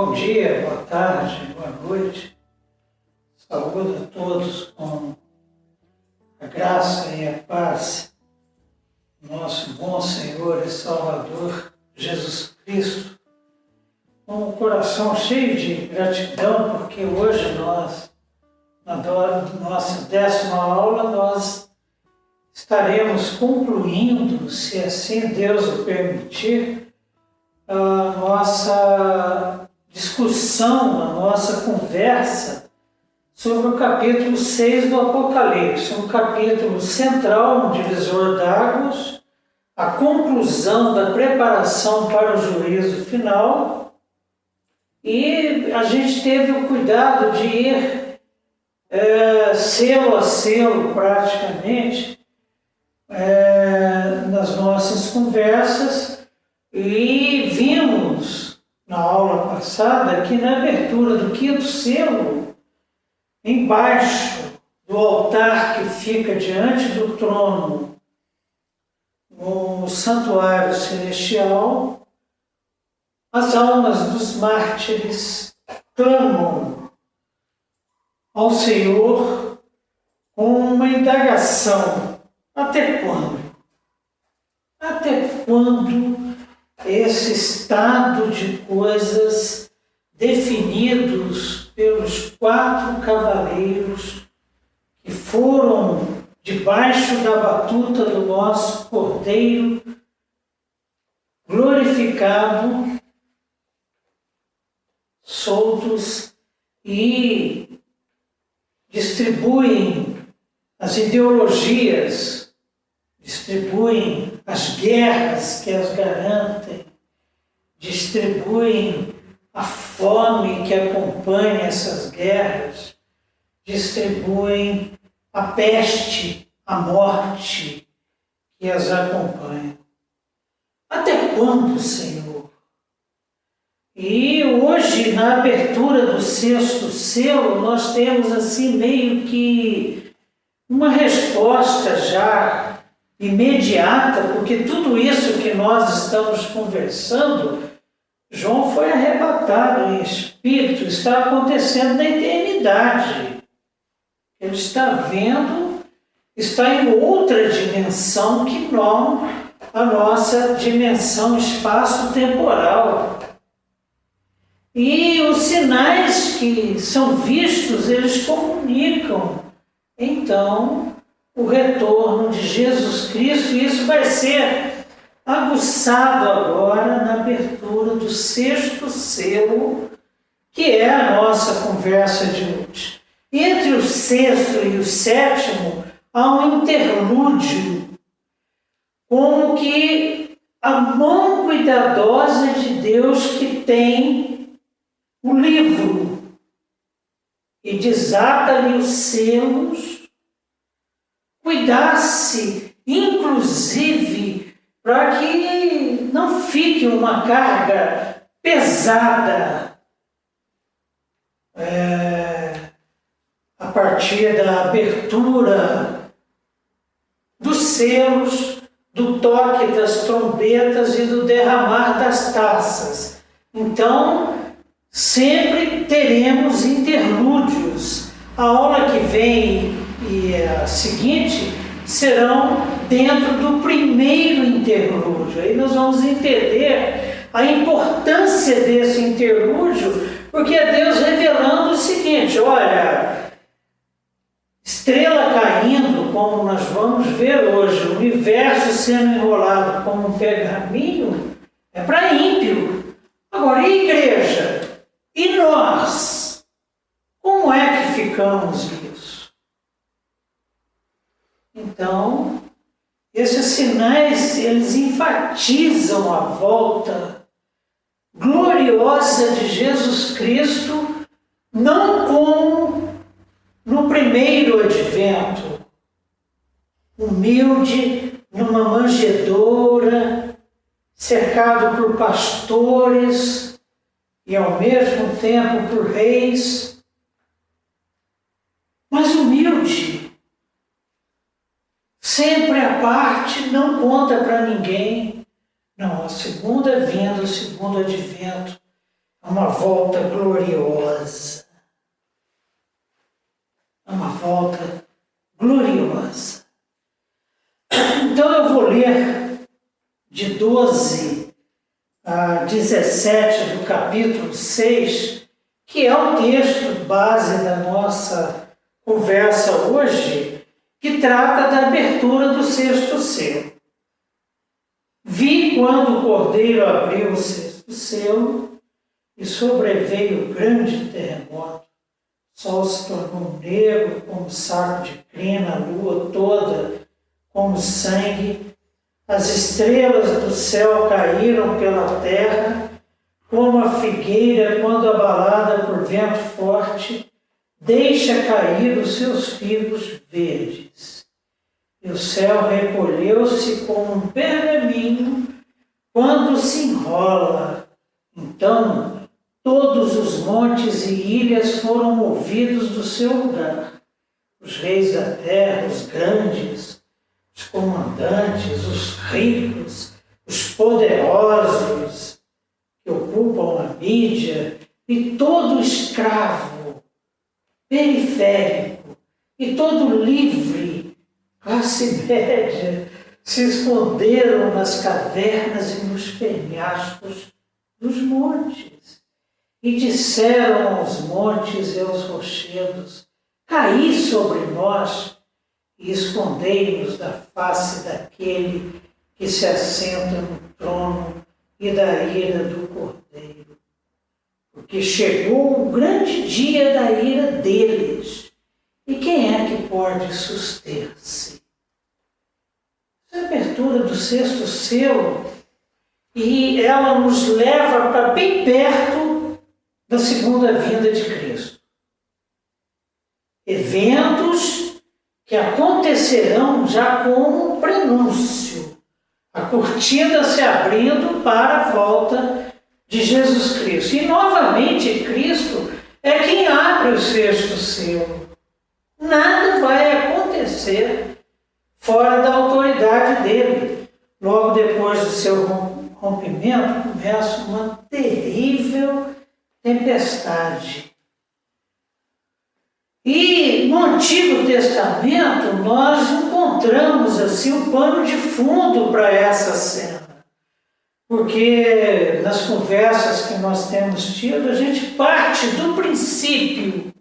Bom dia, boa tarde, boa noite. Saúde a todos com a graça e a paz do nosso bom Senhor e Salvador Jesus Cristo. Com o coração cheio de gratidão, porque hoje nós, na nossa décima aula, nós estaremos concluindo, se assim Deus o permitir, a nossa discussão, a nossa conversa sobre o capítulo 6 do Apocalipse, um capítulo central, um divisor d'águas, a conclusão da preparação para o juízo final. E a gente teve o cuidado de ir é, selo a selo, praticamente, é, nas nossas conversas e vimos na aula passada que na abertura do quinto selo, embaixo do altar que fica diante do trono, no santuário celestial, as almas dos mártires clamam ao Senhor com uma indagação: até quando? Até quando esse estado de coisas definidos pelos quatro cavaleiros que foram debaixo da batuta do nosso Cordeiro glorificado, soltos e distribuem as ideologias, distribuem as guerras que as garantem, distribuem a fome que acompanha essas guerras, distribuem a peste, a morte que as acompanha. Até quando, Senhor? E hoje, na abertura do sexto selo, nós temos assim meio que uma resposta já imediata, porque tudo isso que nós estamos conversando, João foi arrebatado em espírito, está acontecendo na eternidade. Ele está vendo, está em outra dimensão que não a nossa dimensão espaço-temporal. E os sinais que são vistos, eles comunicam. Então, o retorno de Jesus Cristo, e isso vai ser aguçado agora na abertura do sexto selo, que é a nossa conversa de hoje. Entre o sexto e o sétimo há um interlúdio, como que a mão cuidadosa de Deus que tem o livro e desata-lhe os selos cuidasse, inclusive, para que não fique uma carga pesada é, a partir da abertura dos selos, do toque das trombetas e do derramar das taças. Então, sempre teremos interlúdios. A aula que vem e a seguinte serão dentro do primeiro interlúdio. Aí nós vamos entender a importância desse interlúdio, porque é Deus revelando o seguinte: olha, estrela caindo, como nós vamos ver hoje, o universo sendo enrolado como um pergaminho, é para ímpio. Agora, e igreja? E nós? Como é que ficamos então, esses sinais, eles enfatizam a volta gloriosa de Jesus Cristo, não como no primeiro advento, humilde, numa manjedoura, cercado por pastores e ao mesmo tempo por reis, mas humilde, sempre a parte, não conta para ninguém. Não, a segunda vinda, o segundo advento, a uma volta gloriosa. A uma volta gloriosa. Então eu vou ler de 12 a 17 do capítulo 6, que é o texto base da nossa conversa hoje, que trata da abertura do sexto selo. Vi quando o cordeiro abriu o sexto selo e sobreveio grande terremoto. O sol se tornou negro como saco de crina, a lua toda como sangue. As estrelas do céu caíram pela terra, como a figueira, quando abalada por vento forte, deixa cair os seus figos verdes. E o céu recolheu-se como um pergaminho quando se enrola. Então, todos os montes e ilhas foram movidos do seu lugar. Os reis da terra, os grandes, os comandantes, os ricos, os poderosos que ocupam a mídia e todo escravo periférico e todo livre, classe média, se esconderam nas cavernas e nos penhascos dos montes e disseram aos montes e aos rochedos: Caí sobre nós e escondei-nos da face daquele que se assenta no trono e da ira do Cordeiro. Porque chegou o grande dia da ira deles. E quem é que pode suster-se? A abertura do sexto selo e ela nos leva para bem perto da segunda vinda de Cristo. Eventos que acontecerão já como prenúncio, a cortina se abrindo para a volta de Jesus Cristo. E novamente Cristo é quem abre o sexto selo. Nada vai acontecer fora da autoridade dele. Logo depois do seu rompimento, começa uma terrível tempestade e no Antigo Testamento nós encontramos assim o um pano de fundo para essa cena. Porque nas conversas que nós temos tido, a gente parte do princípio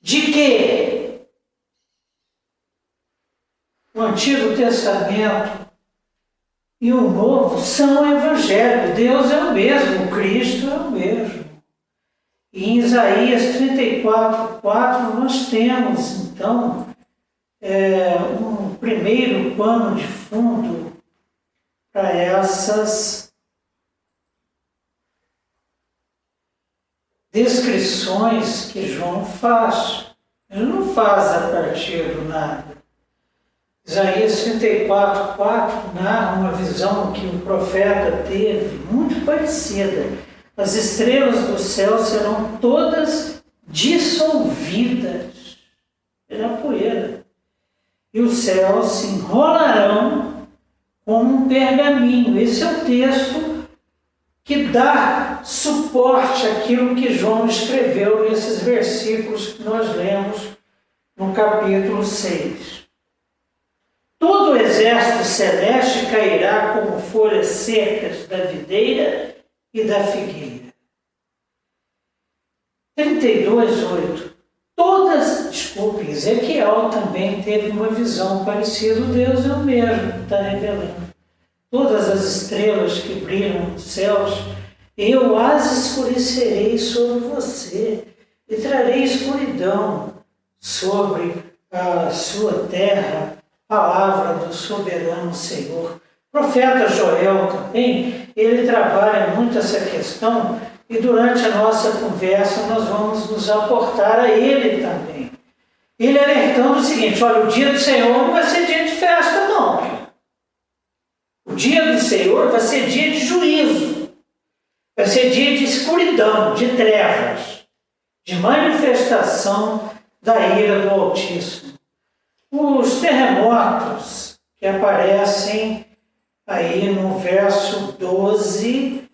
de que o Antigo Testamento e o Novo são o Evangelho. Deus é o mesmo, Cristo é o mesmo. E em Isaías 34, 4, nós temos, então, é, um primeiro pano de fundo para essas descrições que João faz. Ele não faz a partir do nada. Isaías 34, 4 narra uma visão que o profeta teve, muito parecida as estrelas do céu serão todas dissolvidas pela poeira, e os céus se enrolarão como um pergaminho. Esse é o texto que dá suporte àquilo que João escreveu nesses versículos que nós lemos no capítulo 6. Todo o exército celeste cairá como folhas secas da videira e da figueira. 32, 8. Todas, desculpe, Ezequiel também teve uma visão parecida, Deus é o mesmo, está revelando. Todas as estrelas que brilham nos céus, eu as escurecerei sobre você e trarei escuridão sobre a sua terra, palavra do soberano Senhor. O profeta Joel também, ele trabalha muito essa questão e durante a nossa conversa nós vamos nos aportar a ele também. Ele alertando o seguinte: olha, o dia do Senhor não vai ser dia de festa, não. O dia do Senhor vai ser dia de juízo, vai ser dia de escuridão, de trevas, de manifestação da ira do Altíssimo. Os terremotos que aparecem aí no verso 12,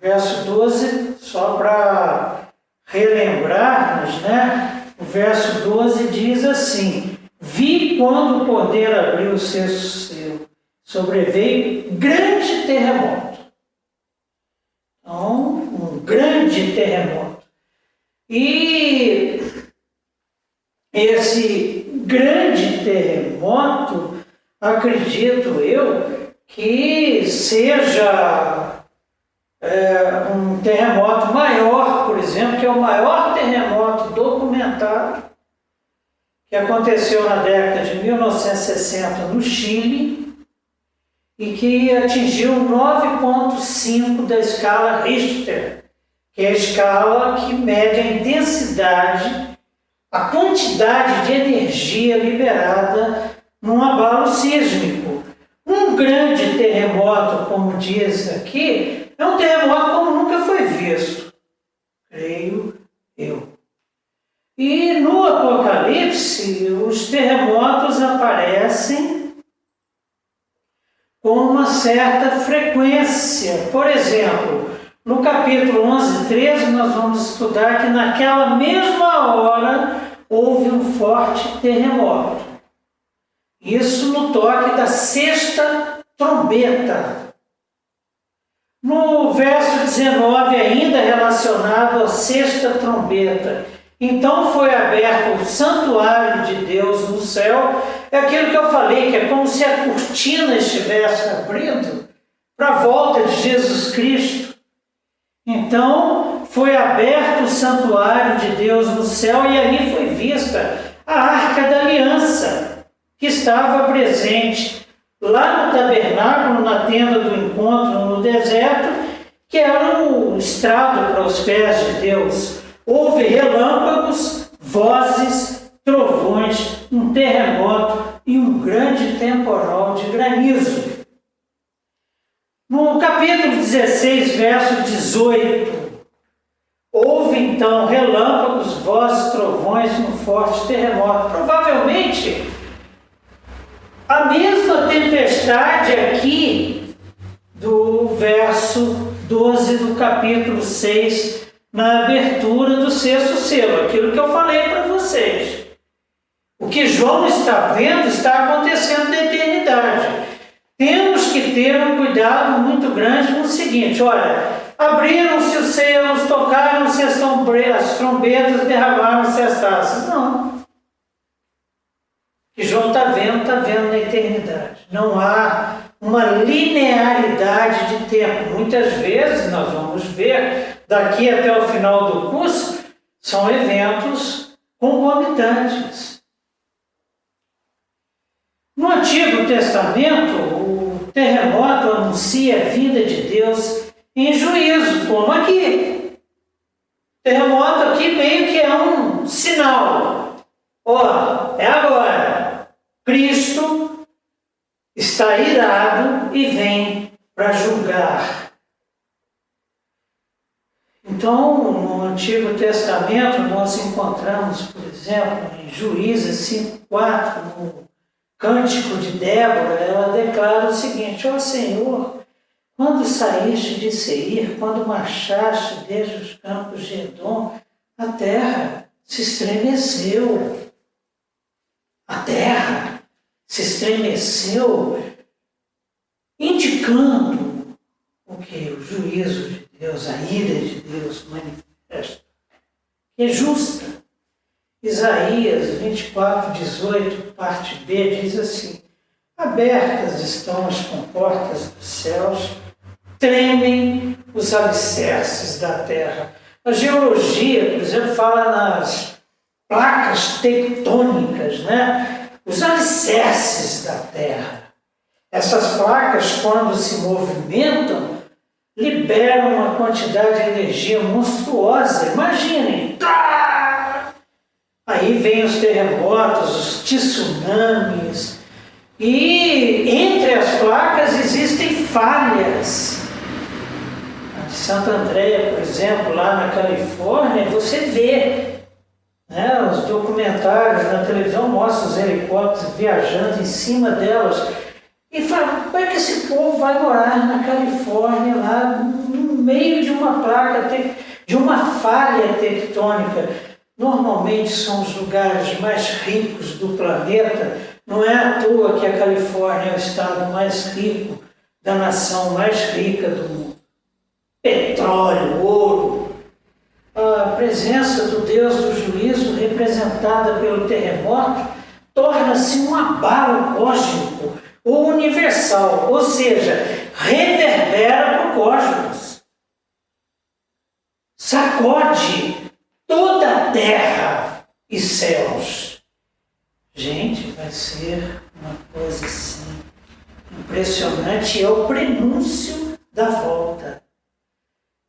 verso 12, só para relembrarmos, né? O verso 12 diz assim: Vi quando o poder abriu o sexto selo, sobreveio grande terremoto. Então, um grande terremoto. E esse grande terremoto, acredito eu, que seja é, um terremoto maior, por exemplo, que é o maior terremoto documentado que aconteceu na década de 1960 no Chile e que atingiu 9,5 da escala Richter, que é a escala que mede a intensidade, a quantidade de energia liberada num abalo sísmico. Um grande terremoto, como diz aqui, é um terremoto como nunca foi visto, creio eu. E no Apocalipse, os terremotos aparecem com uma certa frequência. Por exemplo, no capítulo 11, 13, nós vamos estudar que naquela mesma hora houve um forte terremoto. Isso no toque da sexta trombeta. No verso 19, ainda relacionado à sexta trombeta, então foi aberto o santuário de Deus no céu. É aquilo que eu falei, que é como se a cortina estivesse abrindo para a volta de Jesus Cristo. Então foi aberto o santuário de Deus no céu e ali foi vista a arca da aliança que estava presente lá no tabernáculo, na tenda do encontro no deserto, que era o estrado para os pés de Deus. Houve relâmpagos, vozes, trovões, um terremoto e um grande temporal de granizo. No capítulo 16, verso 18, houve então relâmpagos, vozes, trovões um forte terremoto. Provavelmente a mesma tempestade aqui do verso 12 do capítulo 6 na abertura do sexto selo, aquilo que eu falei para vocês. O que João está vendo está acontecendo na eternidade. Temos que ter um cuidado muito grande no seguinte: olha, abriram-se os selos, tocaram-se as trombetas, derramaram-se as taças. Não. O que João está vendo, está vendo na eternidade. Não há uma linearidade de tempo. Muitas vezes nós vamos ver daqui até o final do curso, são eventos concomitantes. No Antigo Testamento, o terremoto anuncia a vinda de Deus em juízo, como aqui. Terremoto aqui meio que é um sinal. Ó, é agora. Cristo está irado e vem para julgar então, no Antigo Testamento, nós encontramos, por exemplo, em Juízes 5,4, no Cântico de Débora, ela declara o seguinte: Ó oh, Senhor, quando saíste de Seir, quando marchaste desde os campos de Edom, a terra se estremeceu. A terra se estremeceu, indicando o que? O juízo de Deus, a ira de Deus manifesta, que é justa. Isaías 24, 18, parte B, diz assim: Abertas estão as comportas dos céus, tremem os alicerces da terra. A geologia, por exemplo, fala nas placas tectônicas, né? Os alicerces da terra. Essas placas, quando se movimentam, liberam uma quantidade de energia monstruosa. Imaginem! Tá! Aí vem os terremotos, os tsunamis. E entre as placas existem falhas. A de Santa Andréia, por exemplo, lá na Califórnia, você vê né, os documentários na televisão mostram os helicópteros viajando em cima delas e fala, como é que esse povo vai morar na Califórnia, lá, meio de uma placa, de uma falha tectônica. Normalmente são os lugares mais ricos do planeta. Não é à toa que a Califórnia é o estado mais rico da nação mais rica do mundo. Petróleo, ouro. A presença do Deus do juízo, representada pelo terremoto, torna-se um abalo cósmico ou universal, ou seja, reverbera para o cosmos. Sacode toda a terra e céus. Gente, vai ser uma coisa assim impressionante, é o prenúncio da volta.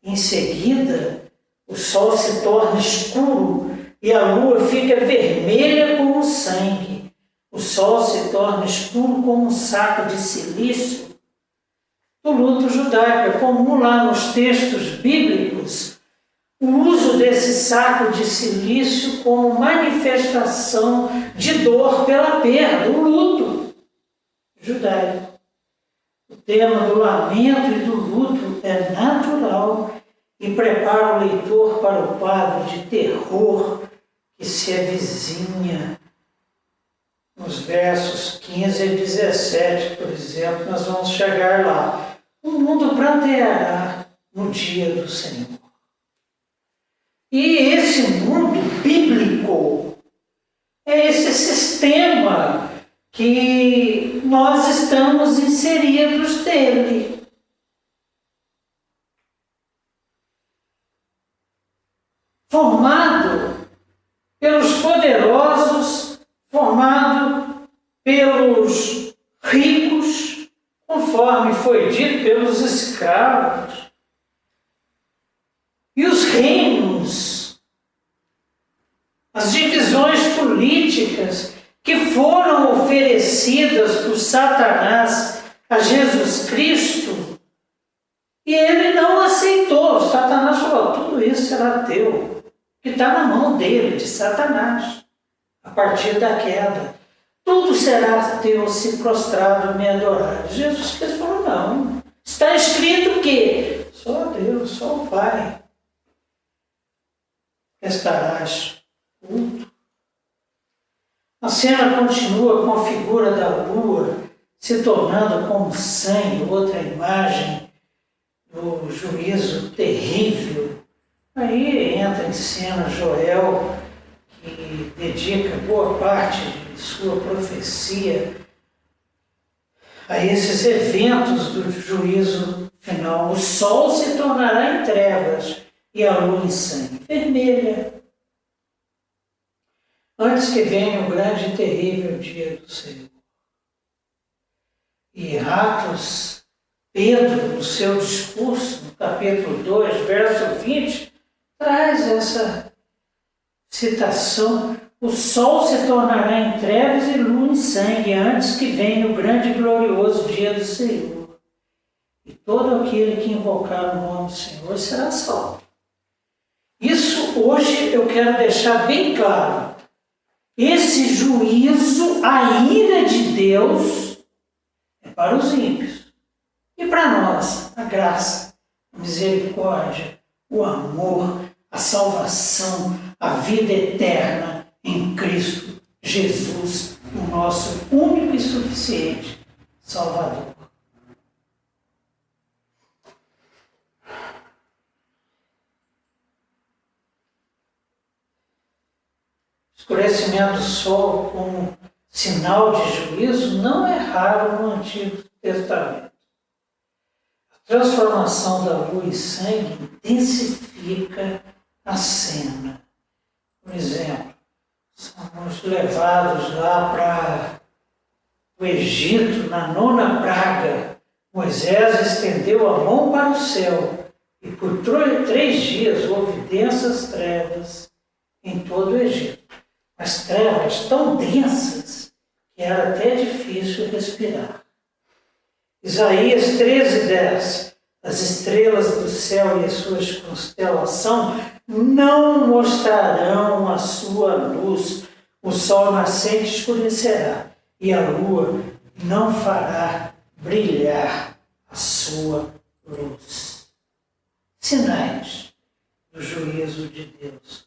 Em seguida, o sol se torna escuro e a lua fica vermelha como sangue. O sol se torna escuro como um saco de silício. O luto judaico é comum lá nos textos bíblicos o uso desse saco de silício como manifestação de dor pela perda, o luto judaico. O tema do lamento e do luto é natural e prepara o leitor para o quadro de terror que se avizinha. Nos versos 15 e 17, por exemplo, nós vamos chegar lá. O mundo pranteará no dia do Senhor. E esse mundo bíblico é esse sistema que nós estamos inseridos dele. formado pelos poderosos, formado pelos ricos, conforme foi dito pelos escravos. E os reinos, as divisões políticas que foram oferecidas por Satanás a Jesus Cristo, e ele não aceitou. Satanás falou: tudo isso será teu que está na mão dele, de Satanás, a partir da queda. Tudo será teu se prostrado me adorar. Jesus Cristo falou, não. Está escrito que só Deus, só o Pai estarás culto. A cena continua com a figura da lua se tornando como sangue, outra imagem do juízo terrível Aí entra em cena Joel, que dedica boa parte de sua profecia a esses eventos do juízo final. O sol se tornará em trevas e a lua em sangue vermelha. Antes que venha o grande e terrível dia do Senhor. E Ratos, Pedro, no seu discurso, no capítulo 2, verso 20, traz essa citação. O sol se tornará em trevas e lua em sangue antes que venha o grande e glorioso dia do Senhor. E todo aquele que invocar o nome do Senhor será salvo. Isso hoje eu quero deixar bem claro. Esse juízo, a ira de Deus, é para os ímpios. E para nós, a graça, a misericórdia, o amor, a salvação, a vida eterna em Cristo Jesus, o nosso único e suficiente Salvador. Escurecimento do sol como sinal de juízo não é raro no Antigo Testamento. A transformação da lua em sangue intensifica a cena. Por exemplo, somos levados lá para o Egito, na nona praga. Moisés estendeu a mão para o céu e por três dias houve densas trevas em todo o Egito. Mas trevas tão densas que era até difícil respirar. Isaías 13, 10. As estrelas do céu e as suas constelação não mostrarão a sua luz. O sol nascente escurecerá e a lua não fará brilhar a sua luz. sinais do juízo de Deus,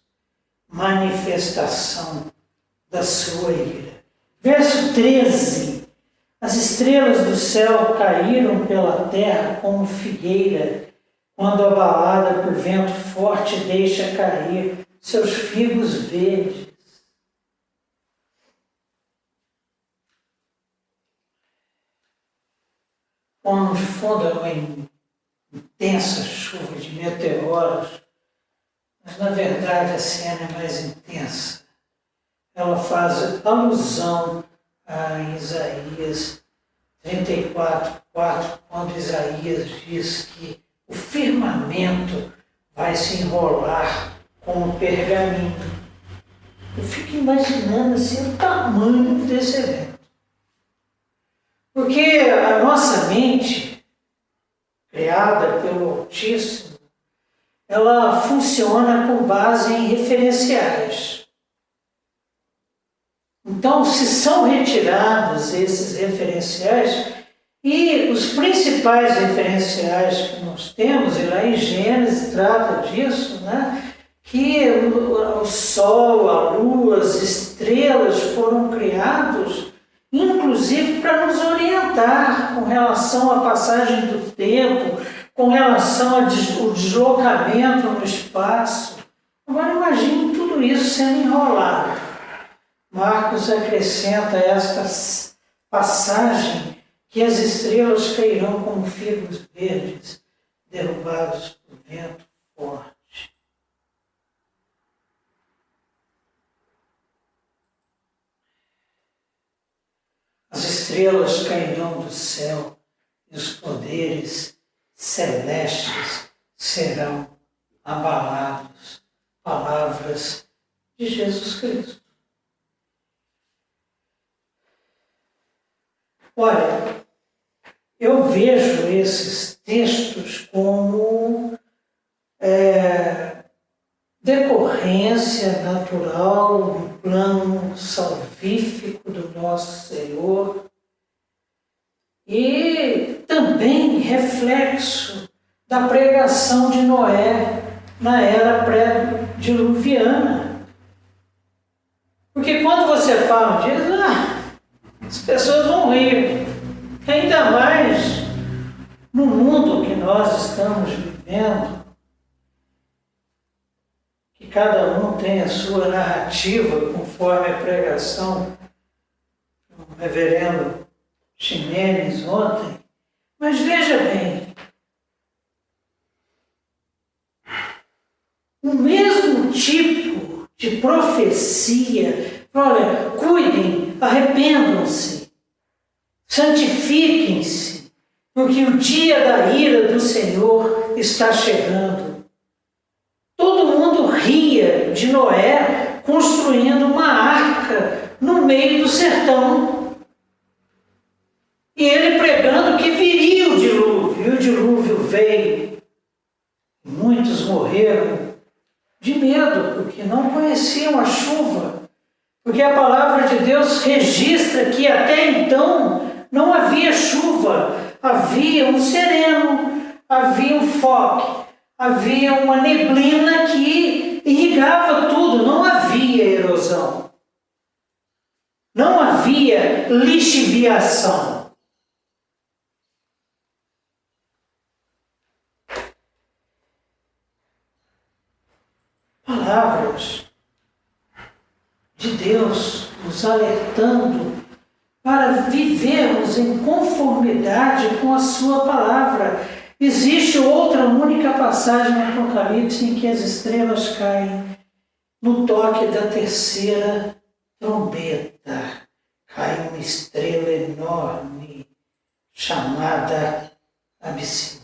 manifestação da sua ira. Verso 13: As estrelas do céu caíram pela terra como figueira, quando abalada por vento forte deixa cair seus figos verdes. Quando de fundo uma intensa chuva de meteoros, mas na verdade a cena é mais intensa. Ela faz alusão a Isaías 34, 4, quando Isaías diz que o firmamento vai se enrolar como pergaminho. Eu fico imaginando assim, o tamanho desse evento. Porque a nossa mente, criada pelo Altíssimo, ela funciona com base em referenciais. Então, se são retirados esses referenciais, e os principais referenciais que nós temos, e lá em Gênesis trata disso, né? que o, o Sol, a Lua, as estrelas foram criados inclusive para nos orientar com relação à passagem do tempo, com relação ao deslocamento no espaço. Agora imagine tudo isso sendo enrolado. Marcos acrescenta esta passagem que as estrelas cairão como figos verdes, derrubados por vento forte. As estrelas cairão do céu e os poderes celestes serão abalados. Palavras de Jesus Cristo. Olha, eu vejo esses textos como é, decorrência natural do plano salvífico do nosso Senhor e também reflexo da pregação de Noé na era pré-diluviana. Porque quando você fala disso, ah, as pessoas vão rir. Ainda mais no mundo que nós estamos vivendo, cada um tem a sua narrativa conforme a pregação do reverendo Ximenes ontem. Mas veja bem, o mesmo tipo de profecia, olha, cuidem, arrependam-se, santifiquem-se, porque o dia da ira do Senhor está chegando ria de Noé construindo uma arca no meio do sertão. E ele pregando que viria o dilúvio, e o dilúvio veio. Muitos morreram de medo, porque não conheciam a chuva. Porque a palavra de Deus registra que até então não havia chuva, havia um sereno, havia um foque, havia uma neblina que irrigava tudo, não havia erosão. Não havia lixiviação. Palavras de Deus alertando para vivermos em conformidade com a Sua palavra Existe outra única passagem no Apocalipse em que as estrelas caem no toque da terceira trombeta. Cai uma estrela enorme chamada Absinto.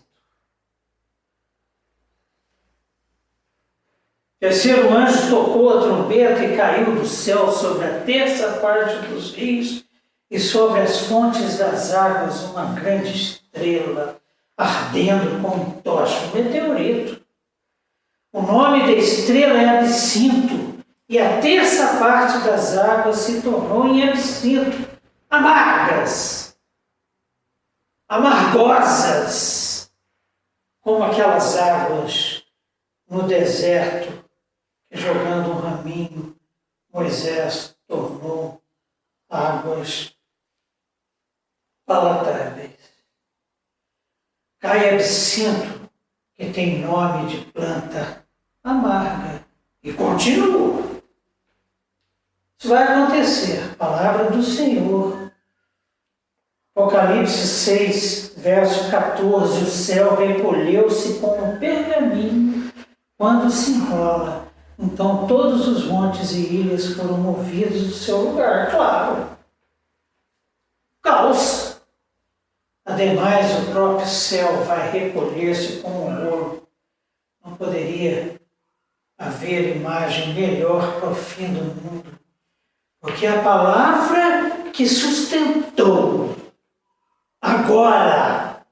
Terceiro anjo tocou a trombeta e caiu do céu sobre a terça parte dos rios e sobre as fontes das águas uma grande estrela ardendo como tocha, um meteorito. O nome da estrela é absinto, e a terça parte das águas se tornou em absinto, amargas, amargosas, como aquelas águas no deserto, jogando um raminho, Moisés tornou águas palatáveis. Cai absinto, que tem nome de planta amarga, e continua. Isso vai acontecer, palavra do Senhor. Apocalipse 6, verso 14: O céu recolheu-se como um pergaminho quando se enrola. Então todos os montes e ilhas foram movidos do seu lugar, claro. Caos. Ademais, o próprio céu vai recolher-se como um rolo. Não poderia haver imagem melhor para o fim do mundo, porque a palavra que sustentou agora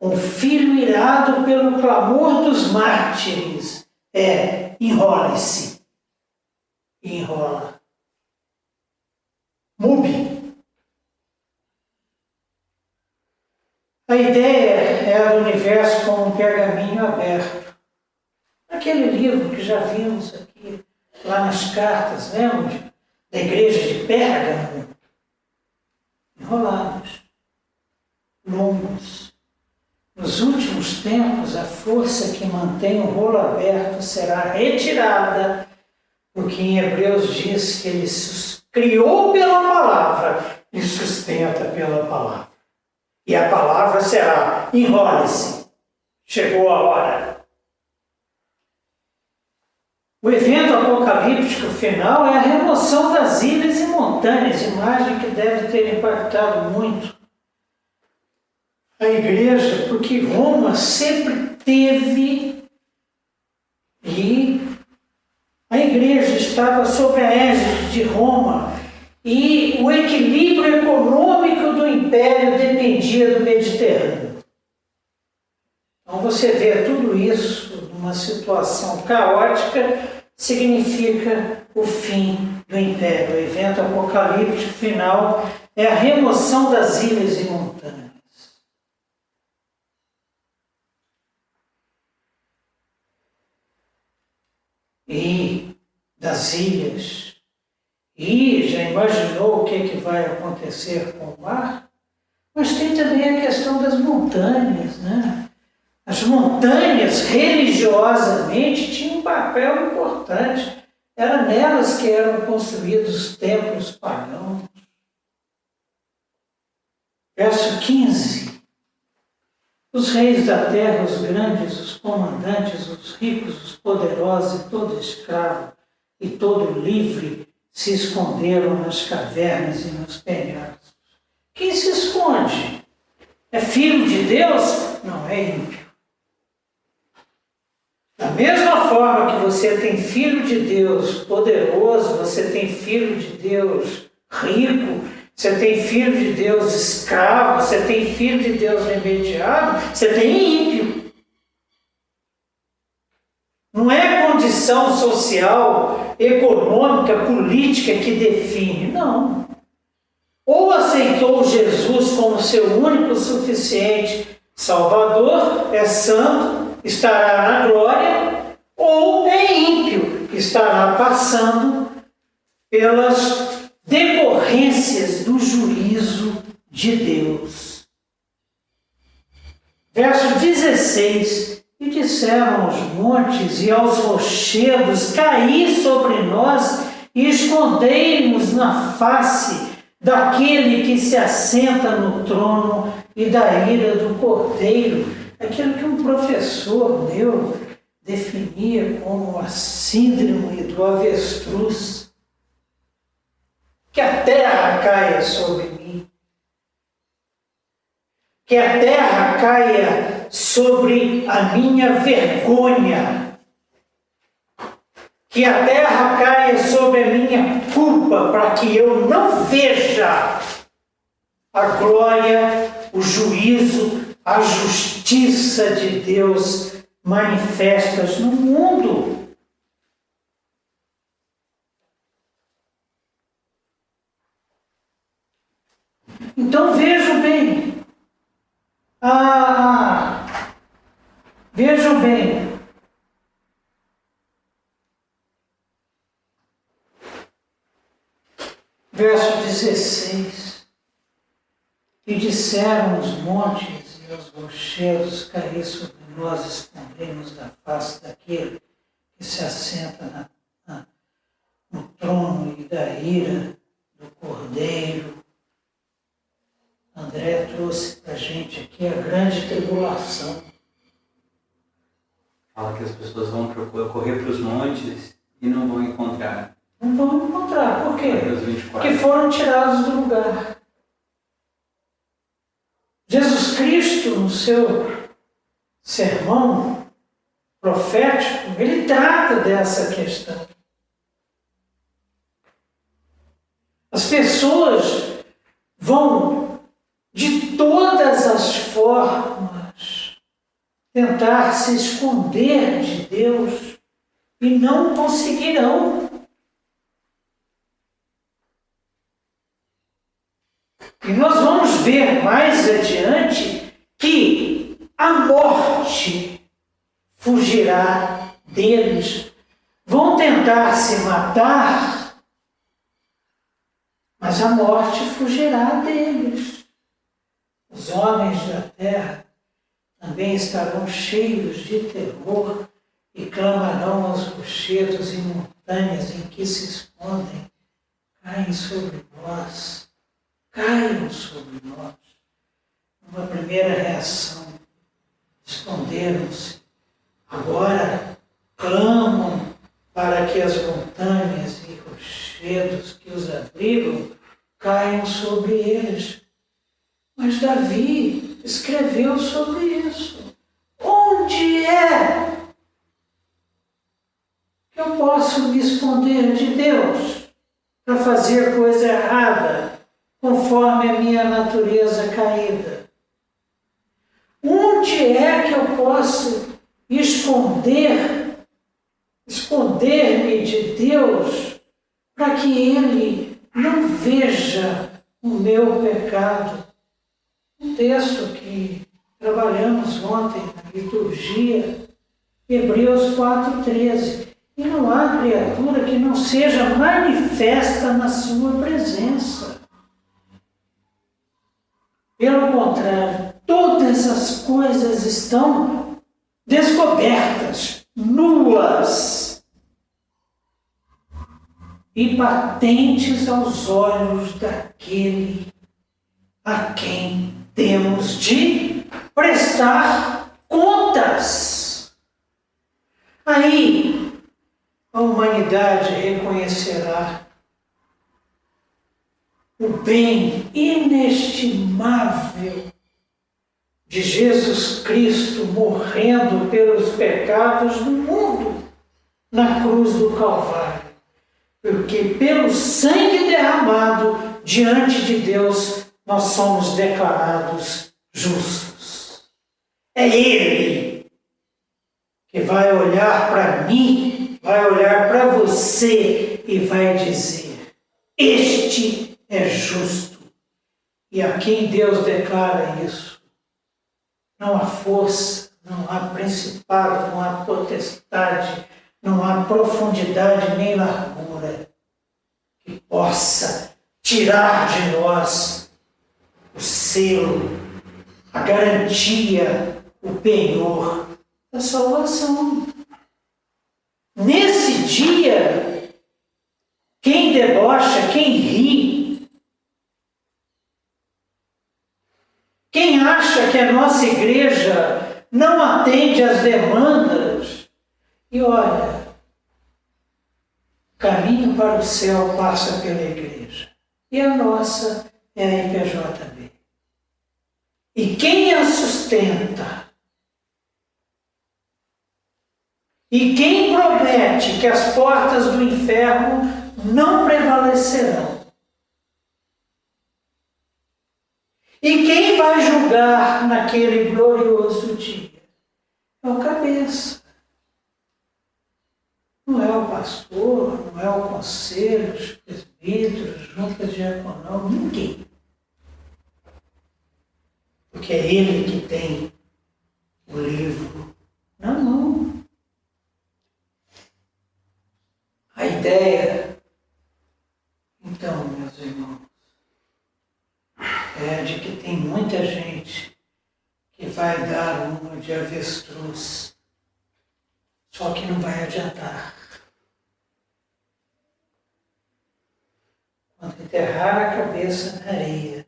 um filho irado pelo clamor dos mártires é enrole-se. Enrola. Mubi. A ideia é do universo como um pergaminho aberto. Aquele livro que já vimos aqui, lá nas cartas, lembra? Da igreja de Pérgamo. Enrolados. Longos nos últimos tempos, a força que mantém o rolo aberto será retirada, porque em Hebreus diz que ele criou pela palavra e sustenta pela palavra. E a palavra será: enrole-se, chegou a hora. O evento apocalíptico final é a remoção das ilhas e montanhas, imagem que deve ter impactado muito a igreja, porque Roma sempre teve e a igreja estava sob a égide de Roma e o equilíbrio econômico do império dependia do Mediterrâneo. Então você vê tudo isso numa situação caótica significa o fim do império. O evento apocalíptico final é a remoção das ilhas e montanhas. e ilhas. E já imaginou o que, que vai acontecer com o mar? Mas tem também a questão das montanhas, né? As montanhas, religiosamente, tinham um papel importante. Era nelas que eram construídos os templos pagãos. Verso 15. Os reis da terra, os grandes, os comandantes, os ricos, os poderosos e todo escravo e todo livre se esconderam nas cavernas e nos penhascos. Quem se esconde? É filho de Deus? Não, é ímpio. Da mesma forma que você tem filho de Deus poderoso, você tem filho de Deus rico, você tem filho de Deus escravo, você tem filho de Deus remediado, você tem ímpio. Não é condição social, econômica, política que define, não. Ou aceitou Jesus como seu único suficiente Salvador, é santo, estará na glória, ou é ímpio, estará passando pelas decorrências do juízo de Deus. Verso 16: E disseram aos montes e aos rochedos: Caí sobre nós e escondei-nos na face daquele que se assenta no trono e da ira do cordeiro. Aquilo que um professor meu definia como a síndrome do avestruz que a terra caia sobre mim, que a terra caia sobre a minha vergonha, que a terra caia sobre a minha culpa, para que eu não veja a glória, o juízo, a justiça de Deus manifestas no mundo. Então vejam bem. Ah, Vejam bem. Verso 16. E disseram os montes e os rochedos cair sobre nós, escondemos da face daquele que se assenta na, na, no trono e da ira do cordeiro. André trouxe para a gente aqui a grande tribulação. Fala que as pessoas vão correr para os montes e não vão encontrar. Não vão encontrar. Por quê? Porque foram tirados do lugar. Jesus Cristo, no seu sermão profético, ele trata dessa questão. As pessoas vão, de todas as formas, tentar se esconder de Deus e não conseguirão. E nós vamos ver mais adiante que a morte fugirá deles. Vão tentar se matar, mas a morte fugirá deles. Os homens da terra também estarão cheios de terror e clamarão aos rochedos e montanhas em que se escondem. Caem sobre nós caiam sobre nós. Uma primeira reação, esconderam-se. Agora clamam para que as montanhas e rochedos que os abrigam caiam sobre eles. Mas Davi escreveu sobre isso. Onde é que eu posso esconder de Deus para fazer coisa errada? conforme a minha natureza caída. Onde é que eu posso esconder, esconder-me de Deus, para que Ele não veja o meu pecado? Um texto que trabalhamos ontem na liturgia, Hebreus 4,13. E não há criatura que não seja manifesta na sua presença. Pelo contrário, todas as coisas estão descobertas, nuas e patentes aos olhos daquele a quem temos de prestar contas. Aí a humanidade reconhecerá o bem inestimável de Jesus Cristo morrendo pelos pecados do mundo na cruz do Calvário. Porque pelo sangue derramado diante de Deus nós somos declarados justos. É Ele que vai olhar para mim, vai olhar para você e vai dizer: Este é justo. E a quem Deus declara isso, não há força, não há principado, não há potestade, não há profundidade nem largura que possa tirar de nós o selo, a garantia, o penhor da salvação. Nesse dia, quem debocha, quem ri, Quem acha que a nossa igreja não atende às demandas, e olha, caminho para o céu passa pela igreja. E a nossa é a IPJB. E quem a sustenta? E quem promete que as portas do inferno não prevalecerão? E quem vai julgar naquele glorioso dia? É o cabeça. Não é o pastor, não é o conselho, os presbíteros, juntas diaconal, ninguém. Porque é ele que tem o livro na mão. A ideia, então, meus irmãos, que tem muita gente que vai dar uma de avestruz, só que não vai adiantar. Quando enterrar a cabeça na areia,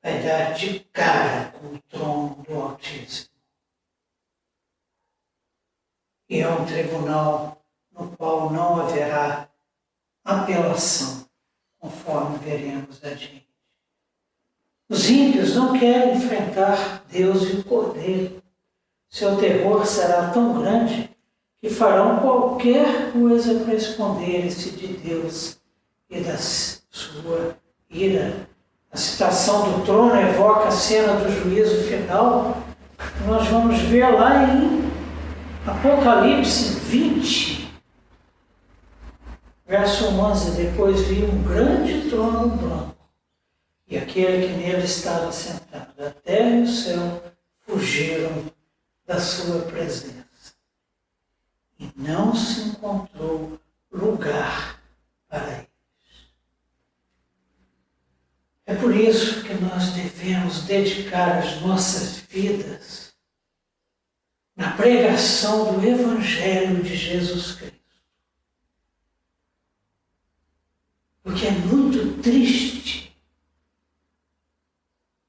vai dar de cara com o trono do Altíssimo. E é um tribunal no qual não haverá apelação, conforme veremos adiante. Os ímpios não querem enfrentar Deus e o Cordeiro. Seu terror será tão grande que farão qualquer coisa para esconder-se de Deus e da sua ira. A citação do trono evoca a cena do juízo final. Nós vamos ver lá em Apocalipse 20, verso 11. Depois vi um grande trono branco e aquele que nele estava sentado. A terra e o céu fugiram da sua presença. E não se encontrou lugar para eles. É por isso que nós devemos dedicar as nossas vidas na pregação do Evangelho de Jesus Cristo. Porque é muito triste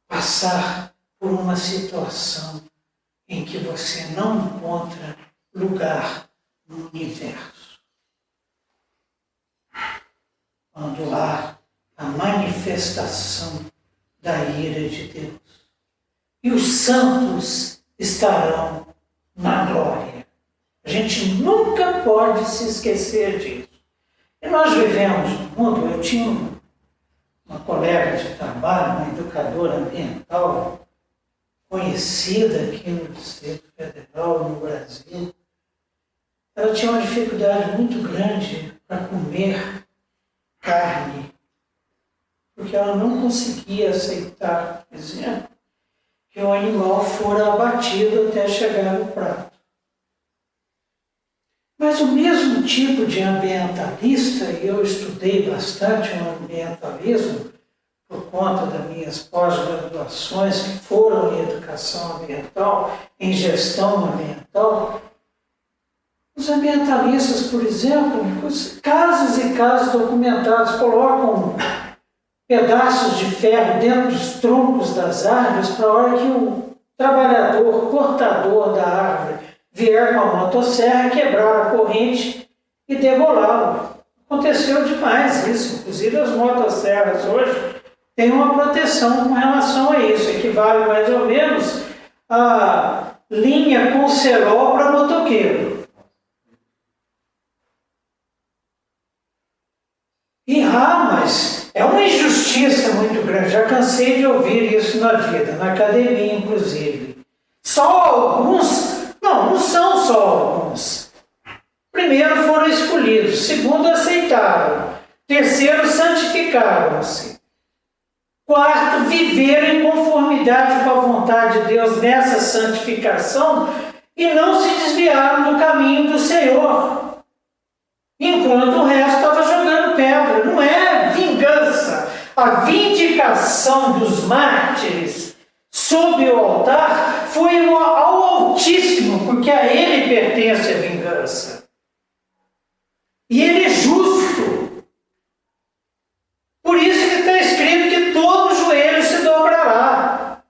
passar por uma situação em que você não encontra lugar no universo. Quando há a manifestação da ira de Deus. E os santos estarão na glória. A gente nunca pode se esquecer disso. Nós vivemos mundo, eu tinha uma colega de trabalho, uma educadora ambiental, conhecida aqui no Distrito Federal, no Brasil. Ela tinha uma dificuldade muito grande para comer carne, porque ela não conseguia aceitar, por exemplo, que o animal fora abatido até chegar no prato. Mas o mesmo tipo de ambientalista, e eu estudei bastante o ambientalismo por conta das minhas pós-graduações que foram em educação ambiental, em gestão ambiental, os ambientalistas, por exemplo, casos e casos documentados colocam pedaços de ferro dentro dos troncos das árvores para a hora que o trabalhador, cortador da árvore, vier com a motosserra, quebrar a corrente e degolá-lo. Aconteceu demais isso. Inclusive as motosserras hoje têm uma proteção com relação a isso. Equivale mais ou menos a linha com cerol para motoqueiro. E ah, mas é uma injustiça muito grande. Já cansei de ouvir isso na vida, na academia, inclusive. Só alguns, não, não são só alguns. Primeiro foram escolhidos, segundo aceitaram, terceiro santificaram-se. Quarto, viveram em conformidade com a vontade de Deus nessa santificação e não se desviaram do caminho do Senhor. Enquanto o resto estava jogando pedra. Não é vingança. A vindicação dos mártires sob o altar foi ao Altíssimo, porque a ele pertence a vingança. E ele é justo. Por isso que está escrito que todo joelho se dobrará.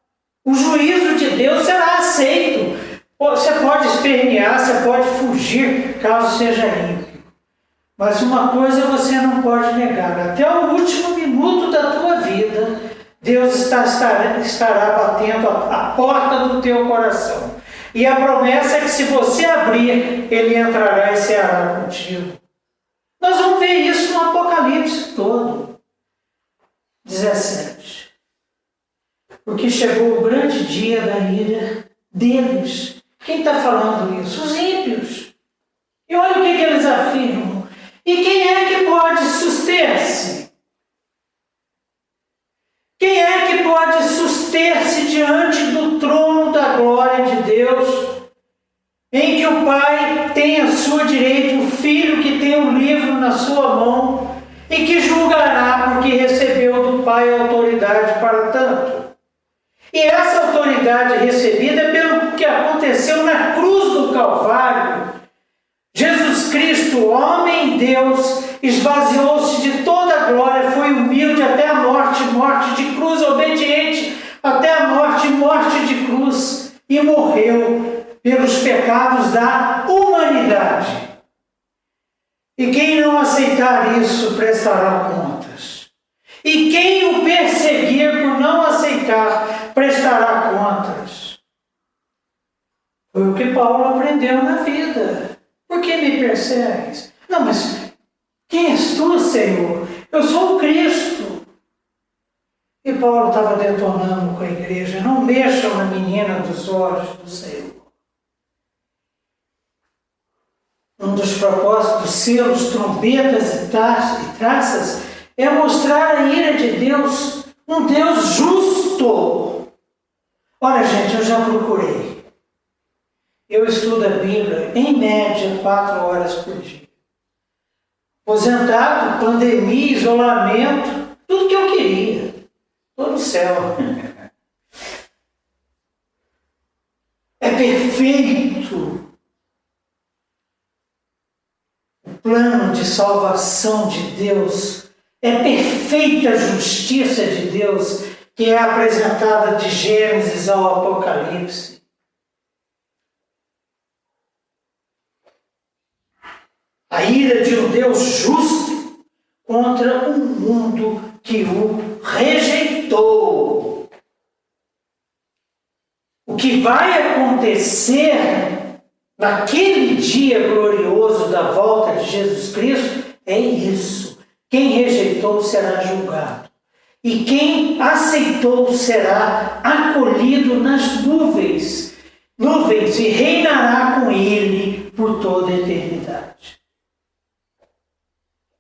O juízo de Deus será aceito. Você pode espernear, você pode fugir, caso seja ímpio. Mas uma coisa você não pode negar: até o último minuto da tua vida, Deus está, estará, estará batendo a, a porta do teu coração. E a promessa é que se você abrir, Ele entrará e ceará contigo. Nós vamos ver isso no Apocalipse todo. 17. Porque chegou o grande dia da ira deles. Quem está falando isso? Os ímpios. E olha o que, que eles afirmam. E quem é que pode suster-se? Quem é que pode suster-se diante do trono da glória de Deus, em que o Pai tem à sua direita o Filho que tem o livro na sua mão e que julgará porque recebeu do Pai autoridade para tanto? E essa autoridade recebida é pelo que aconteceu na cruz do Calvário. Jesus Cristo, homem Deus, esvaziou-se de toda a glória, foi humilde até a morte, morte de cruz, obediente até a morte, morte de cruz, e morreu pelos pecados da humanidade. E quem não aceitar isso prestará contas. E quem o perseguir por não aceitar prestará contas. Foi o que Paulo aprendeu na vida. Por que me persegues? Não, mas quem és tu, Senhor? Eu sou o Cristo. E Paulo estava detonando com a igreja: não mexam na menina dos olhos do Senhor. Um dos propósitos, selos, trombetas e traças é mostrar a ira de Deus, um Deus justo. Olha, gente, eu já procurei. Eu estudo a Bíblia em média quatro horas por dia. Aposentado, pandemia, isolamento, tudo que eu queria. Estou no céu. É perfeito. O plano de salvação de Deus é perfeita a justiça de Deus que é apresentada de Gênesis ao Apocalipse. A ira de um Deus justo contra um mundo que o rejeitou. O que vai acontecer naquele dia glorioso da volta de Jesus Cristo é isso. Quem rejeitou será julgado. E quem aceitou será acolhido nas nuvens, nuvens, e reinará com ele por toda a eternidade.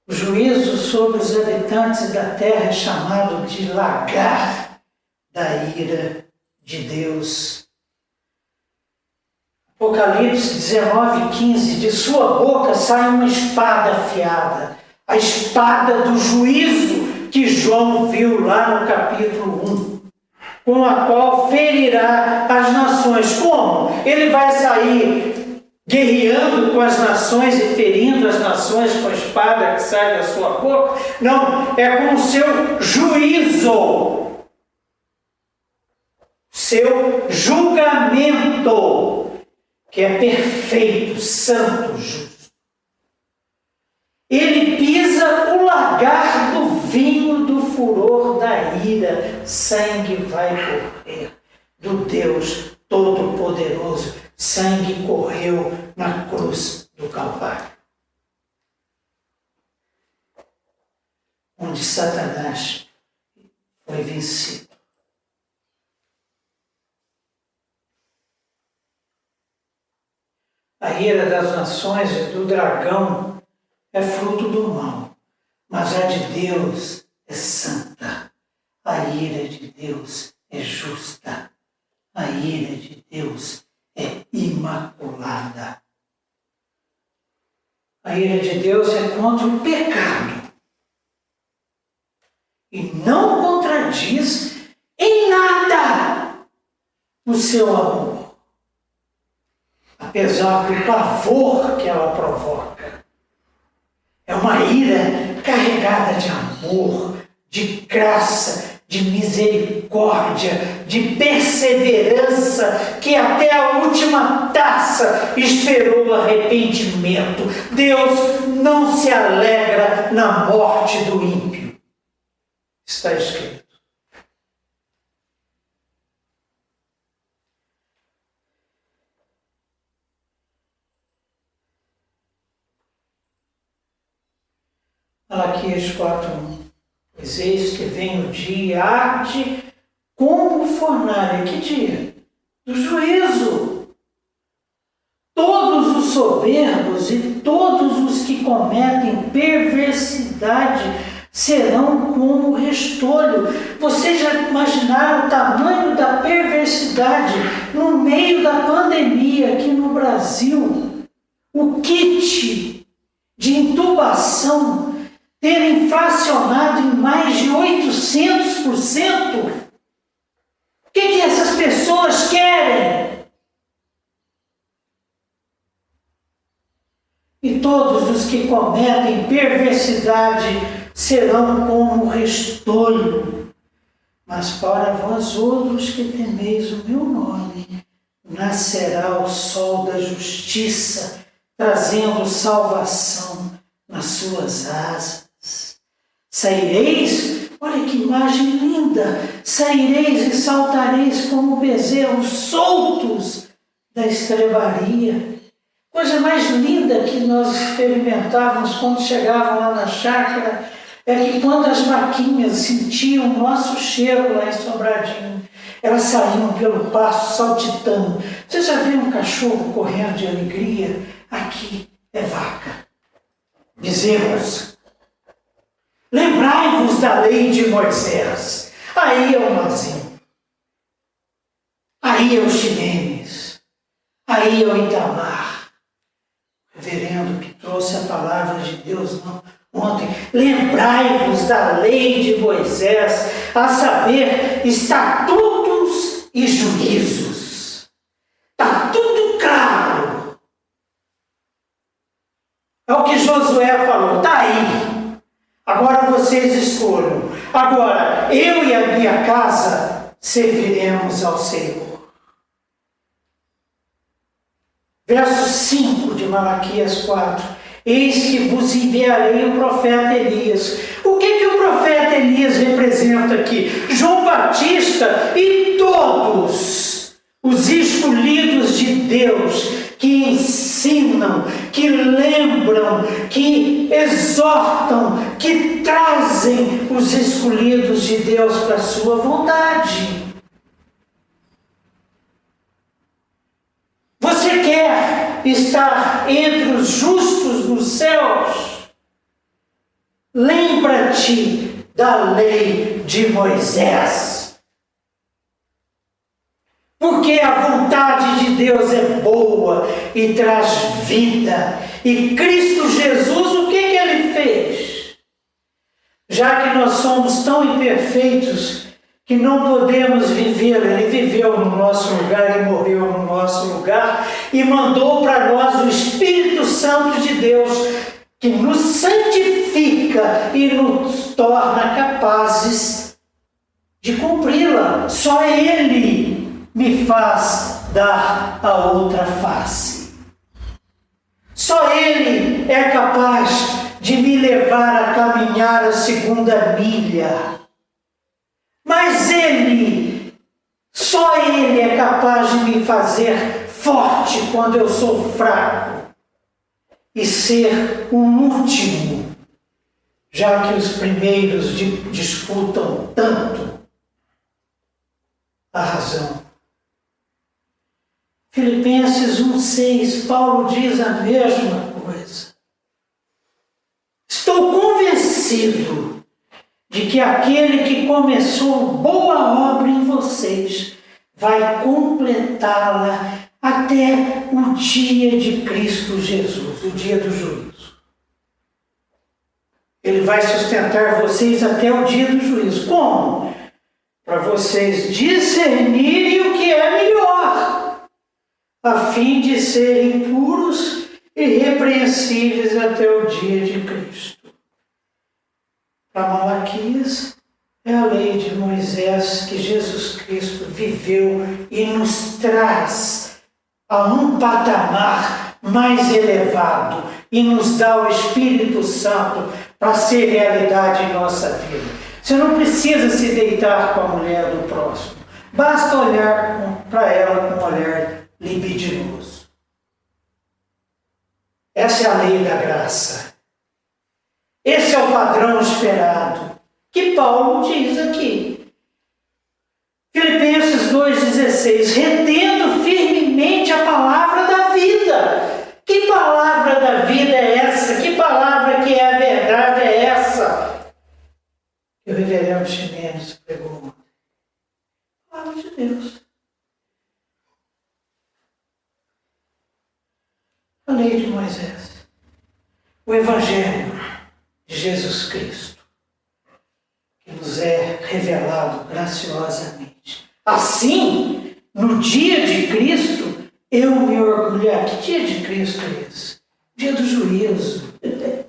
O juízo sobre os habitantes da terra é chamado de lagar da ira de Deus. Apocalipse 19, 15: De sua boca sai uma espada afiada, a espada do juízo que João viu lá no capítulo 1 com a qual ferirá as nações. Como? Ele vai sair guerreando com as nações e ferindo as nações com a espada que sai da sua boca. Não, é com o seu juízo, seu julgamento, que é perfeito, santo, justo. Ele pisa o lagar do vinho do furor da ira, sangue vai correr do Deus Todo-Poderoso sangue correu na cruz do Calvário. Onde Satanás foi vencido. A ira das nações e do dragão é fruto do mal, mas a de Deus é santa. A ira de Deus é justa. A ira de Deus imaculada. A ira de Deus é contra o pecado e não contradiz em nada o seu amor, apesar do pavor que ela provoca. É uma ira carregada de amor, de graça, de misericórdia, de perseverança, que até a última taça esperou arrependimento. Deus não se alegra na morte do ímpio. Está escrito. Malaquias 4.1 Pois eis que vem o dia, arde como fornalha. Que dia? Do juízo. Todos os soberbos e todos os que cometem perversidade serão como restolho. Vocês já imaginaram o tamanho da perversidade no meio da pandemia aqui no Brasil? O kit de intubação ter inflacionado em mais de 800%. O que é pessoas querem. E todos os que cometem perversidade serão como restolho. Mas para vós outros que temeis o meu nome, nascerá o sol da justiça, trazendo salvação nas suas asas. Saireis, olha que imagem linda, saireis e saltareis como bezerros soltos da estrebaria. Coisa mais linda que nós experimentávamos quando chegavam lá na chácara é que quando as vaquinhas sentiam o nosso cheiro lá em Sobradinho, elas saíam pelo passo saltitando. Você já viu um cachorro correndo de alegria? Aqui é vaca. Bezerros. Lembrai-vos da lei de Moisés. Aí é o Mazinho. Aí é o Ximenes. Aí é o Itamar. Reverendo que trouxe a palavra de Deus não, ontem. Lembrai-vos da lei de Moisés, a saber, estatutos e juízos. Está tudo claro. É o que Josué falou, está aí. Agora vocês escolham. Agora, eu e a minha casa serviremos ao Senhor. Verso 5 de Malaquias 4. Eis que vos enviarei o profeta Elias. O que, que o profeta Elias representa aqui? João Batista e todos os escolhidos de Deus que ensinam, que lembram, que exortam, que trazem os escolhidos de Deus para a sua vontade. Você quer estar entre os justos nos céus? Lembra-te da lei de Moisés. Porque a vontade de Deus é boa e traz vida. E Cristo Jesus, o que, que ele fez? Já que nós somos tão imperfeitos, que não podemos viver. Ele viveu no nosso lugar e morreu no nosso lugar e mandou para nós o Espírito Santo de Deus que nos santifica e nos torna capazes de cumpri-la. Só Ele me faz dar a outra face. Só Ele é capaz de me levar a caminhar a segunda milha. Mas Ele, só Ele é capaz de me fazer forte quando eu sou fraco e ser o último, já que os primeiros disputam tanto a razão. Filipenses 1,6, Paulo diz a mesma coisa. Estou convencido de que aquele que começou boa obra em vocês vai completá-la até o dia de Cristo Jesus, o dia do juízo. Ele vai sustentar vocês até o dia do juízo. Como? Para vocês discernirem o que é melhor, a fim de serem puros e repreensíveis até o dia de Cristo para Malaquias é a lei de Moisés que Jesus Cristo viveu e nos traz a um patamar mais elevado e nos dá o Espírito Santo para ser realidade em nossa vida. Você não precisa se deitar com a mulher do próximo, basta olhar para ela com um olhar libidinoso. Essa é a lei da graça. Esse é o padrão esperado que Paulo diz aqui. Filipenses 2,16: retendo firmemente a palavra da vida. Que palavra da vida é essa? Que palavra que é a verdade é essa? Que o reverendo Ximenes pregou. Palavra de Deus. A lei de Moisés. O Evangelho de Jesus Cristo, que nos é revelado graciosamente. Assim, no dia de Cristo, eu me orgulhar. Que dia de Cristo é esse? Dia do juízo.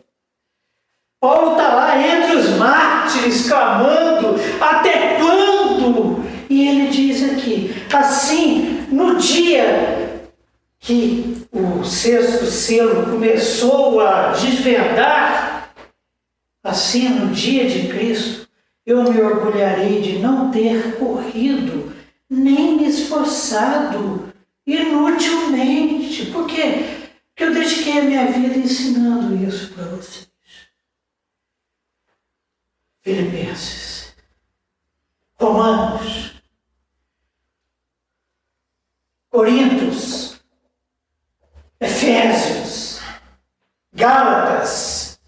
Paulo está lá entre os mártires, clamando, até quando? E ele diz aqui, assim, no dia que o sexto selo começou a desvendar, assim, no dia de Cristo, eu me orgulharei de não ter corrido, nem me esforçado inutilmente. Por quê? Porque eu dediquei a minha vida ensinando isso para vocês. Filipenses, Romanos, Coríntios, Efésios, Gálatas,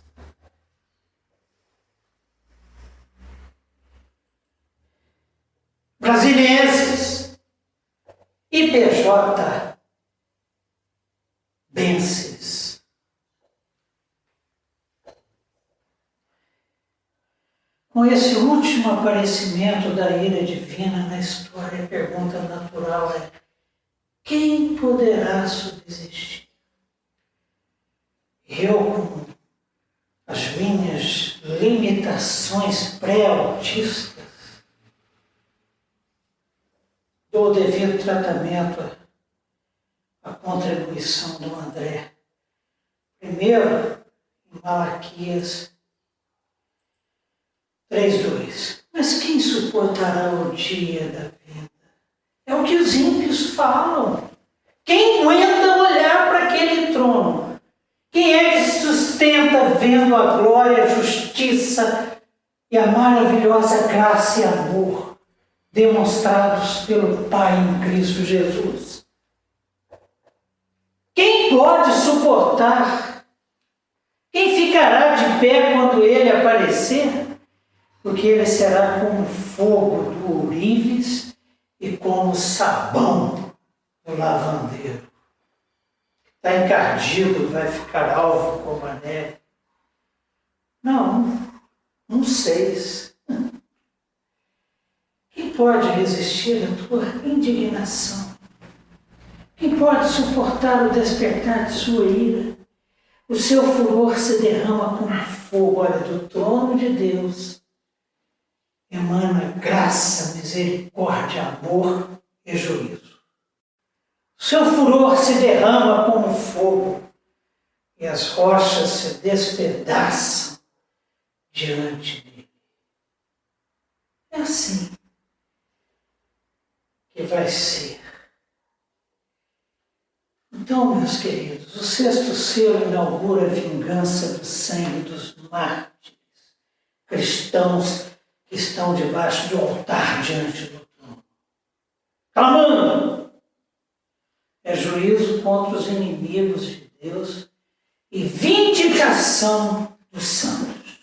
Brasilienses, IPJ, Benses. Com esse último aparecimento da ira divina na história, a pergunta natural é: quem poderá subsistir? Eu, as minhas limitações pré-autistas, dou o devido tratamento à contribuição do André. Primeiro, em Malaquias 3.2. Mas quem suportará o dia da vinda? É o que os ímpios falam. Quem aguenta olhar para aquele trono? Quem é que sustenta vendo a glória, a justiça e a maravilhosa graça e amor? demonstrados pelo Pai em Cristo Jesus. Quem pode suportar? Quem ficará de pé quando ele aparecer? Porque ele será como fogo do ourives e como sabão do lavandeiro. Está encardido, vai ficar alvo como a neve. Não, um seis. Quem pode resistir à tua indignação? Quem pode suportar o despertar de sua ira? O seu furor se derrama como fogo, olha, do trono de Deus. Emana graça, misericórdia, amor e juízo. Seu furor se derrama como fogo e as rochas se despedaçam diante dele. É assim que vai ser. Então, meus queridos, o sexto selo inaugura a vingança do sangue dos mártires, cristãos que estão debaixo do altar diante do trono. Clamando! É juízo contra os inimigos de Deus e vindicação dos santos.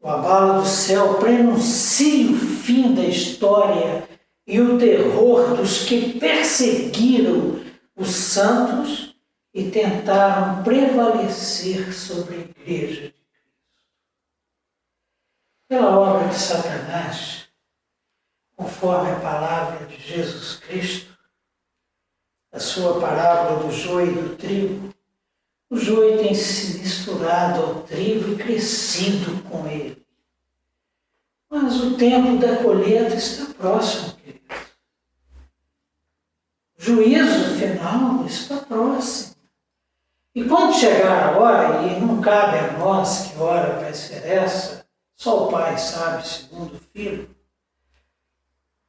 O abalo do céu prenuncia o fim da história e o terror dos que perseguiram os santos e tentaram prevalecer sobre a Igreja de Cristo. Pela obra de Satanás, conforme a palavra de Jesus Cristo, a sua parábola do joio e do trigo, o joio tem se misturado ao trigo e crescido com ele. Mas o tempo da colheita está próximo, queridos. O juízo final está próximo. E quando chegar a hora, e não cabe a nós que hora vai ser essa, só o Pai sabe, segundo o Filho,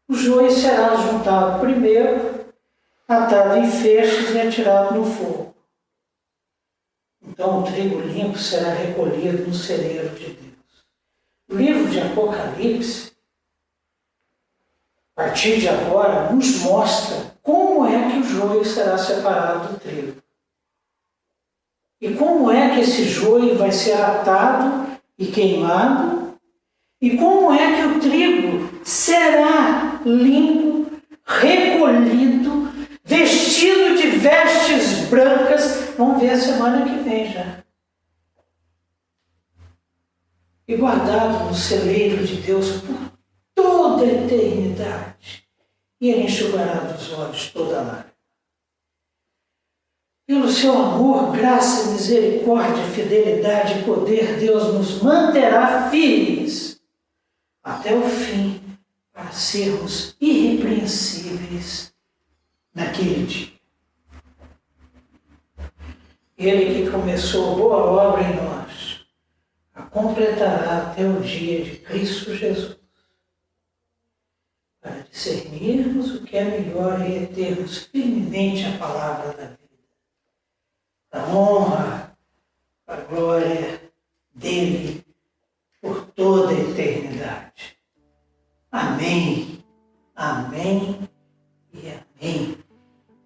o joio será juntado primeiro, atado em feixes e atirado no fogo. Então o trigo limpo será recolhido no celeiro de Deus. O livro de Apocalipse, a partir de agora, nos mostra como é que o joio será separado do trigo. E como é que esse joio vai ser atado e queimado, e como é que o trigo será limpo, recolhido, vestes brancas. Vamos ver a semana que vem já. E guardado no celeiro de Deus por toda a eternidade. e Ele enxugará dos olhos toda lágrima. Pelo seu amor, graça, misericórdia, fidelidade e poder, Deus nos manterá firmes até o fim, para sermos irrepreensíveis naquele dia. Ele que começou boa obra em nós, a completará até o dia de Cristo Jesus para discernirmos o que é melhor e termos firmemente a palavra da vida. A honra, a glória dele por toda a eternidade. Amém, amém e amém.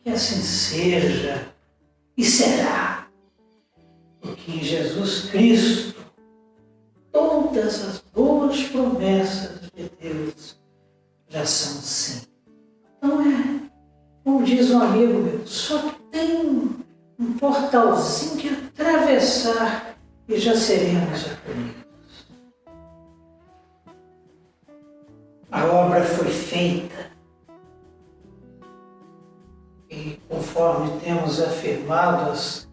Que assim seja e será. Porque em Jesus Cristo todas as boas promessas de Deus já são sim. Então é, como diz um amigo meu, só tem um portalzinho que atravessar e já seremos acolhidos. A obra foi feita e conforme temos afirmado as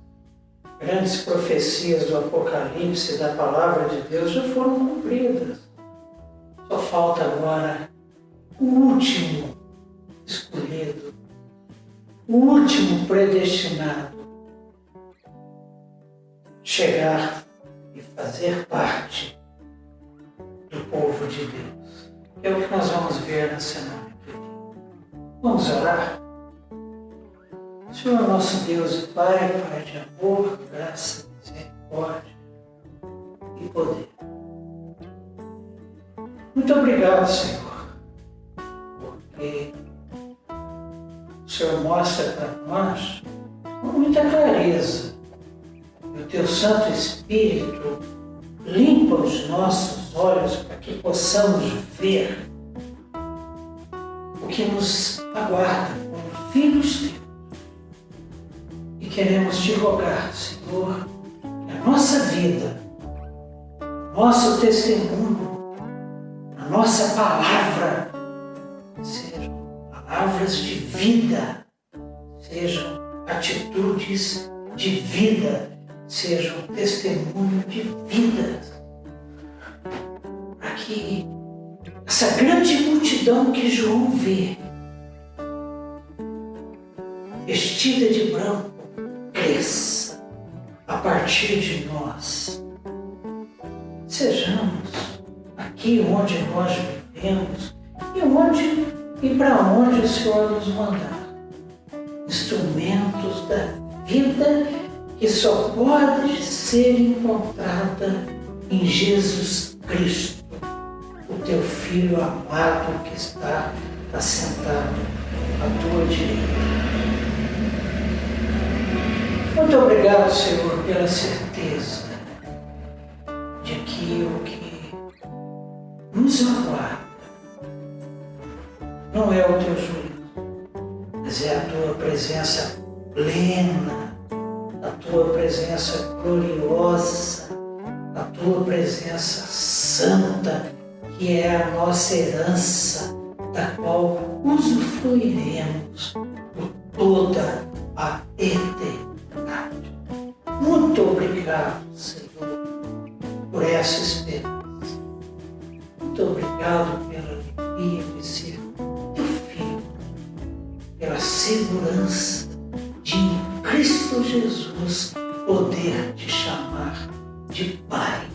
grandes profecias do Apocalipse da palavra de Deus já foram cumpridas. Só falta agora o último escolhido, o último predestinado, chegar e fazer parte do povo de Deus. É o que nós vamos ver na semana que vem. Vamos orar? Senhor nosso Deus e Pai, Pai de amor, graça, misericórdia e poder. Muito obrigado, Senhor porque o Senhor mostra para nós com muita clareza. E o Teu Santo Espírito limpa os nossos olhos para que possamos ver o que nos aguarda como filhos teus. Queremos te rogar, Senhor, que a nossa vida, nosso testemunho, a nossa palavra sejam palavras de vida, sejam atitudes de vida, sejam testemunho de vida. Para que essa grande multidão que João vê, vestida de branco, cresça a partir de nós. Sejamos aqui onde nós vivemos e onde e para onde o Senhor nos mandar. Instrumentos da vida que só pode ser encontrada em Jesus Cristo, o teu Filho amado que está assentado à tua direita. Muito obrigado, Senhor, pela certeza de que o que nos aguarda não é o teu juízo, mas é a tua presença plena, a tua presença gloriosa, a tua presença santa, que é a nossa herança, da qual usufruiremos por toda a eternidade. Muito obrigado, Senhor, por essa esperança. Muito obrigado pela alegria de ser pela segurança de em Cristo Jesus poder te chamar de Pai.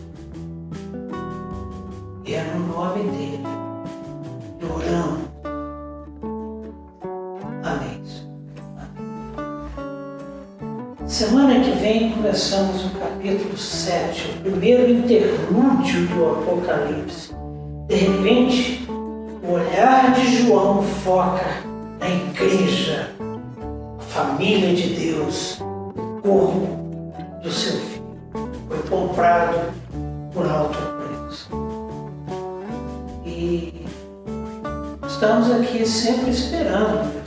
Começamos o capítulo 7, o primeiro interlúdio do Apocalipse. De repente, o olhar de João foca a igreja, a família de Deus, o corpo do seu filho. Foi comprado por alto preço. E estamos aqui sempre esperando,